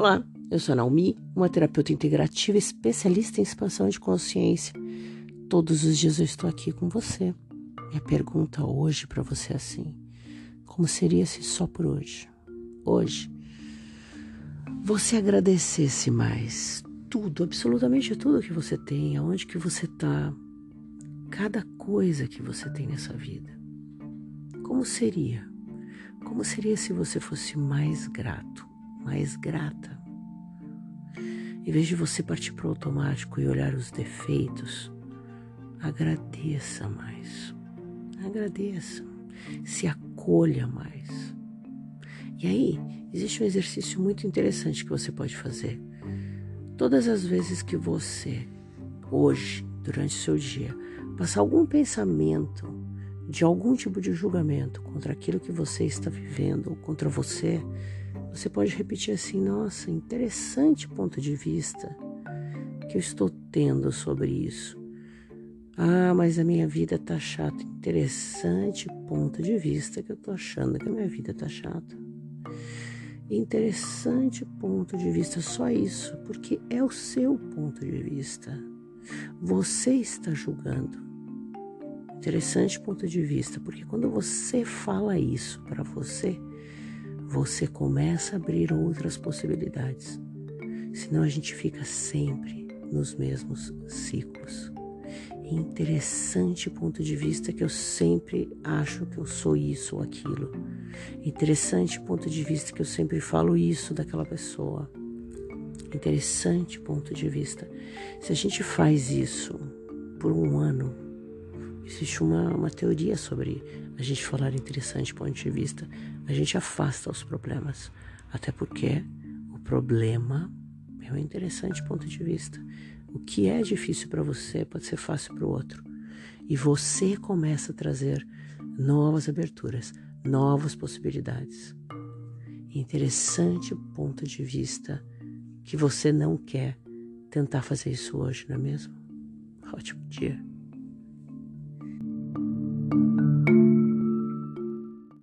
Olá, eu sou a Naomi, uma terapeuta integrativa especialista em expansão de consciência. Todos os dias eu estou aqui com você. Minha pergunta hoje para você é assim: como seria se só por hoje, hoje, você agradecesse mais tudo, absolutamente tudo que você tem, aonde que você está, cada coisa que você tem nessa vida? Como seria? Como seria se você fosse mais grato, mais grata? Em vez de você partir para o automático e olhar os defeitos, agradeça mais. Agradeça. Se acolha mais. E aí, existe um exercício muito interessante que você pode fazer. Todas as vezes que você, hoje, durante o seu dia, passar algum pensamento de algum tipo de julgamento contra aquilo que você está vivendo ou contra você, você pode repetir assim: nossa, interessante ponto de vista que eu estou tendo sobre isso. Ah, mas a minha vida tá chata. Interessante ponto de vista que eu tô achando que a minha vida tá chata. Interessante ponto de vista, só isso, porque é o seu ponto de vista. Você está julgando. Interessante ponto de vista, porque quando você fala isso para você, você começa a abrir outras possibilidades. Senão a gente fica sempre nos mesmos ciclos. Interessante ponto de vista que eu sempre acho que eu sou isso ou aquilo. Interessante ponto de vista que eu sempre falo isso daquela pessoa. Interessante ponto de vista. Se a gente faz isso por um ano, Existe uma, uma teoria sobre a gente falar interessante ponto de vista. A gente afasta os problemas. Até porque o problema é um interessante ponto de vista. O que é difícil para você pode ser fácil para o outro. E você começa a trazer novas aberturas, novas possibilidades. Interessante ponto de vista que você não quer tentar fazer isso hoje, não é mesmo? Ótimo dia.